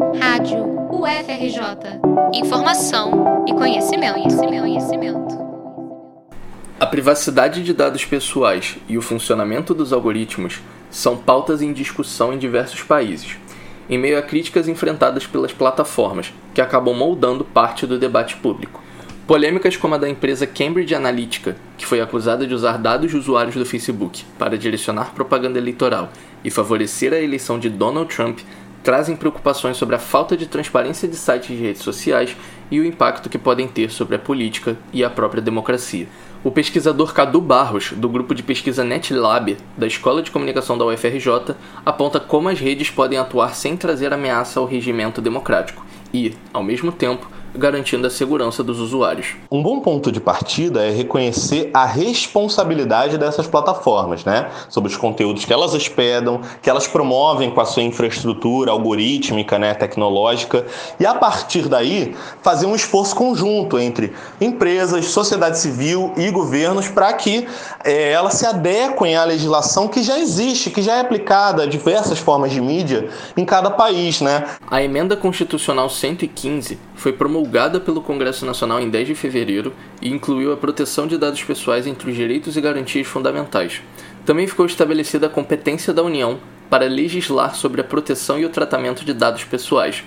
Rádio UFRJ. Informação e conhecimento, conhecimento, conhecimento. A privacidade de dados pessoais e o funcionamento dos algoritmos são pautas em discussão em diversos países, em meio a críticas enfrentadas pelas plataformas, que acabam moldando parte do debate público. Polêmicas como a da empresa Cambridge Analytica, que foi acusada de usar dados de usuários do Facebook para direcionar propaganda eleitoral e favorecer a eleição de Donald Trump, trazem preocupações sobre a falta de transparência de sites de redes sociais e o impacto que podem ter sobre a política e a própria democracia. O pesquisador Cadu Barros, do grupo de pesquisa NetLab, da Escola de Comunicação da UFRJ, aponta como as redes podem atuar sem trazer ameaça ao regimento democrático e, ao mesmo tempo, garantindo a segurança dos usuários. Um bom ponto de partida é reconhecer a responsabilidade dessas plataformas, né? Sobre os conteúdos que elas hospedam, que elas promovem com a sua infraestrutura algorítmica, né, tecnológica, e a partir daí fazer um esforço conjunto entre empresas, sociedade civil e governos para que é, elas se adequem à legislação que já existe, que já é aplicada a diversas formas de mídia em cada país, né? A emenda constitucional 115 foi promulgada pelo Congresso Nacional em 10 de fevereiro e incluiu a proteção de dados pessoais entre os direitos e garantias fundamentais. Também ficou estabelecida a competência da União para legislar sobre a proteção e o tratamento de dados pessoais.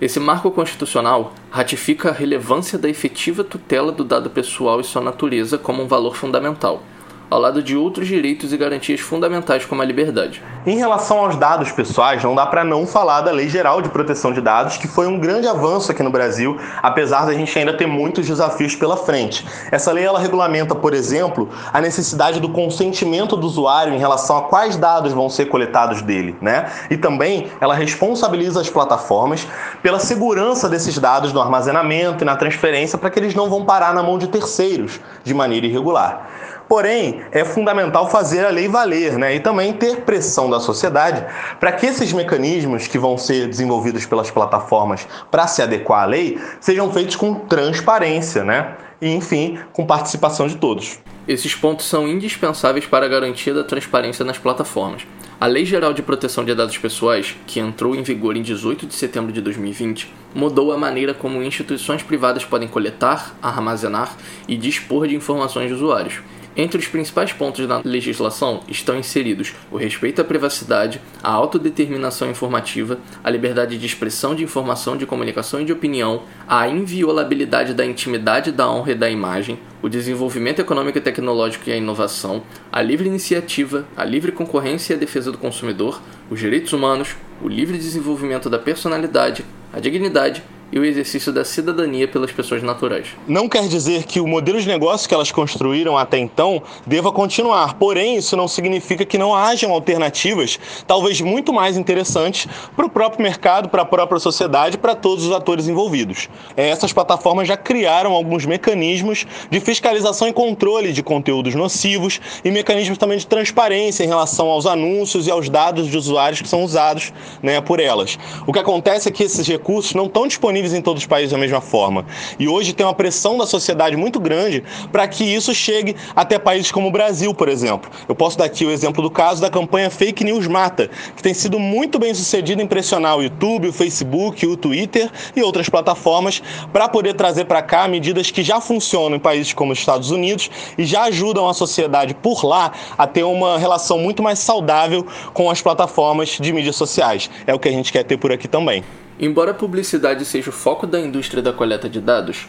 Esse marco constitucional ratifica a relevância da efetiva tutela do dado pessoal e sua natureza como um valor fundamental ao lado de outros direitos e garantias fundamentais como a liberdade. Em relação aos dados pessoais, não dá para não falar da Lei Geral de Proteção de Dados, que foi um grande avanço aqui no Brasil, apesar da gente ainda ter muitos desafios pela frente. Essa lei ela regulamenta, por exemplo, a necessidade do consentimento do usuário em relação a quais dados vão ser coletados dele, né? E também ela responsabiliza as plataformas pela segurança desses dados no armazenamento e na transferência para que eles não vão parar na mão de terceiros de maneira irregular. Porém, é fundamental fazer a lei valer né? e também ter pressão da sociedade para que esses mecanismos que vão ser desenvolvidos pelas plataformas para se adequar à lei sejam feitos com transparência né? e, enfim, com participação de todos. Esses pontos são indispensáveis para a garantia da transparência nas plataformas. A Lei Geral de Proteção de Dados Pessoais, que entrou em vigor em 18 de setembro de 2020, mudou a maneira como instituições privadas podem coletar, armazenar e dispor de informações de usuários. Entre os principais pontos da legislação estão inseridos o respeito à privacidade, a autodeterminação informativa, a liberdade de expressão de informação, de comunicação e de opinião, a inviolabilidade da intimidade, da honra e da imagem, o desenvolvimento econômico e tecnológico e a inovação, a livre iniciativa, a livre concorrência e a defesa do consumidor, os direitos humanos, o livre desenvolvimento da personalidade, a dignidade e o exercício da cidadania pelas pessoas naturais. Não quer dizer que o modelo de negócio que elas construíram até então deva continuar, porém, isso não significa que não hajam alternativas, talvez muito mais interessantes, para o próprio mercado, para a própria sociedade, para todos os atores envolvidos. É, essas plataformas já criaram alguns mecanismos de fiscalização e controle de conteúdos nocivos e mecanismos também de transparência em relação aos anúncios e aos dados de usuários que são usados né, por elas. O que acontece é que esses recursos não estão disponíveis disponíveis em todos os países da mesma forma. E hoje tem uma pressão da sociedade muito grande para que isso chegue até países como o Brasil, por exemplo. Eu posso dar aqui o exemplo do caso da campanha Fake News Mata, que tem sido muito bem sucedida em pressionar o YouTube, o Facebook, o Twitter e outras plataformas para poder trazer para cá medidas que já funcionam em países como os Estados Unidos e já ajudam a sociedade por lá a ter uma relação muito mais saudável com as plataformas de mídias sociais. É o que a gente quer ter por aqui também. Embora a publicidade seja o foco da indústria da coleta de dados,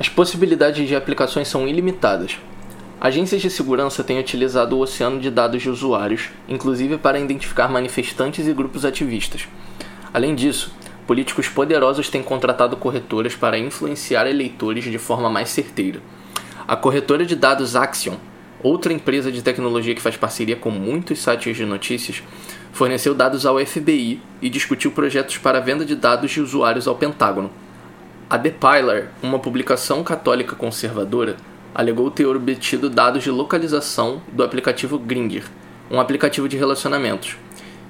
as possibilidades de aplicações são ilimitadas. Agências de segurança têm utilizado o oceano de dados de usuários, inclusive para identificar manifestantes e grupos ativistas. Além disso, políticos poderosos têm contratado corretoras para influenciar eleitores de forma mais certeira. A corretora de dados Axion, outra empresa de tecnologia que faz parceria com muitos sites de notícias, forneceu dados ao FBI e discutiu projetos para venda de dados de usuários ao Pentágono. A The Pilar, uma publicação católica conservadora, alegou ter obtido dados de localização do aplicativo Grindr, um aplicativo de relacionamentos,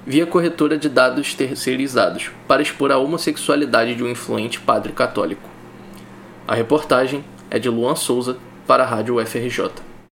via corretora de dados terceirizados, para expor a homossexualidade de um influente padre católico. A reportagem é de Luan Souza para a Rádio UFRJ.